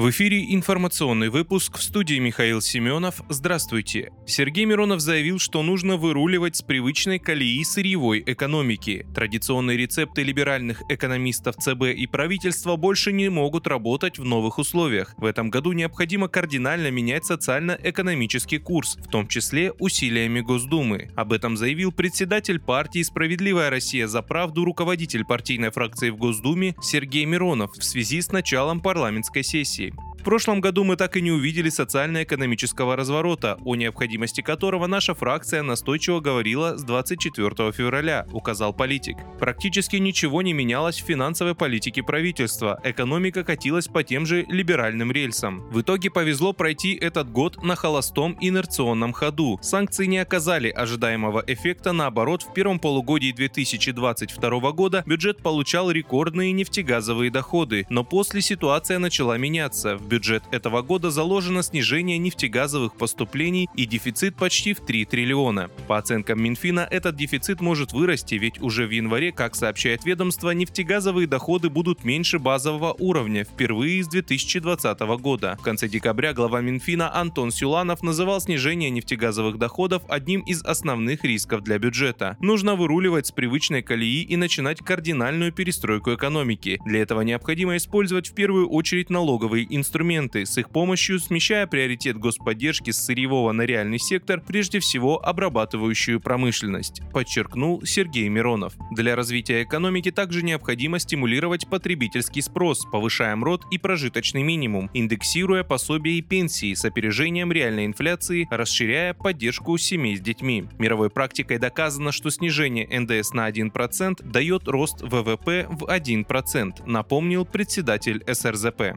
В эфире информационный выпуск в студии Михаил Семенов. Здравствуйте. Сергей Миронов заявил, что нужно выруливать с привычной колеи сырьевой экономики. Традиционные рецепты либеральных экономистов ЦБ и правительства больше не могут работать в новых условиях. В этом году необходимо кардинально менять социально-экономический курс, в том числе усилиями Госдумы. Об этом заявил председатель партии «Справедливая Россия за правду» руководитель партийной фракции в Госдуме Сергей Миронов в связи с началом парламентской сессии. В прошлом году мы так и не увидели социально-экономического разворота, о необходимости которого наша фракция настойчиво говорила с 24 февраля, указал политик. Практически ничего не менялось в финансовой политике правительства, экономика катилась по тем же либеральным рельсам. В итоге повезло пройти этот год на холостом инерционном ходу. Санкции не оказали ожидаемого эффекта, наоборот, в первом полугодии 2022 года бюджет получал рекордные нефтегазовые доходы, но после ситуация начала меняться. В бюджет этого года заложено снижение нефтегазовых поступлений и дефицит почти в 3 триллиона. По оценкам Минфина, этот дефицит может вырасти, ведь уже в январе, как сообщает ведомство, нефтегазовые доходы будут меньше базового уровня впервые с 2020 года. В конце декабря глава Минфина Антон Сюланов называл снижение нефтегазовых доходов одним из основных рисков для бюджета. Нужно выруливать с привычной колеи и начинать кардинальную перестройку экономики. Для этого необходимо использовать в первую очередь налоговые инструменты инструменты, с их помощью смещая приоритет господдержки с сырьевого на реальный сектор, прежде всего обрабатывающую промышленность, подчеркнул Сергей Миронов. Для развития экономики также необходимо стимулировать потребительский спрос, повышая МРОД и прожиточный минимум, индексируя пособия и пенсии с опережением реальной инфляции, расширяя поддержку семей с детьми. Мировой практикой доказано, что снижение НДС на 1% дает рост ВВП в 1%, напомнил председатель СРЗП.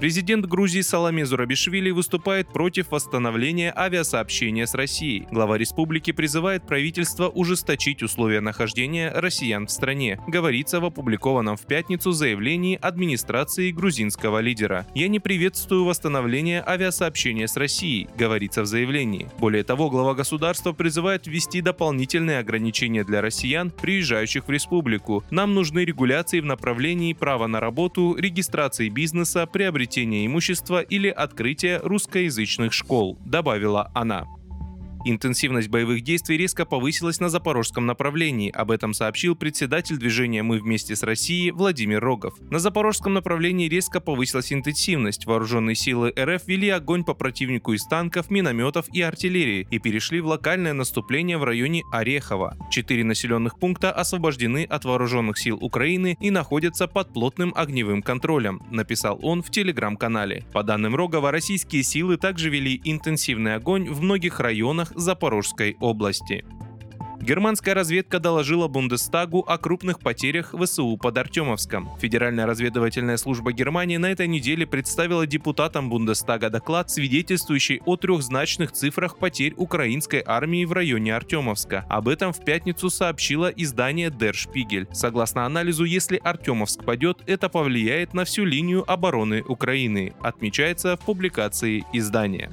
Президент Грузии Саламе Зурабишвили выступает против восстановления авиасообщения с Россией. Глава республики призывает правительство ужесточить условия нахождения россиян в стране, говорится в опубликованном в пятницу заявлении администрации грузинского лидера. «Я не приветствую восстановление авиасообщения с Россией», говорится в заявлении. Более того, глава государства призывает ввести дополнительные ограничения для россиян, приезжающих в республику. Нам нужны регуляции в направлении права на работу, регистрации бизнеса, приобретения приобретения имущества или открытия русскоязычных школ, добавила она. Интенсивность боевых действий резко повысилась на запорожском направлении. Об этом сообщил председатель движения «Мы вместе с Россией» Владимир Рогов. На запорожском направлении резко повысилась интенсивность. Вооруженные силы РФ вели огонь по противнику из танков, минометов и артиллерии и перешли в локальное наступление в районе Орехова. Четыре населенных пункта освобождены от вооруженных сил Украины и находятся под плотным огневым контролем, написал он в телеграм-канале. По данным Рогова, российские силы также вели интенсивный огонь в многих районах районах Запорожской области. Германская разведка доложила Бундестагу о крупных потерях ВСУ под Артемовском. Федеральная разведывательная служба Германии на этой неделе представила депутатам Бундестага доклад, свидетельствующий о трехзначных цифрах потерь украинской армии в районе Артемовска. Об этом в пятницу сообщило издание Der Spiegel. Согласно анализу, если Артемовск падет, это повлияет на всю линию обороны Украины, отмечается в публикации издания.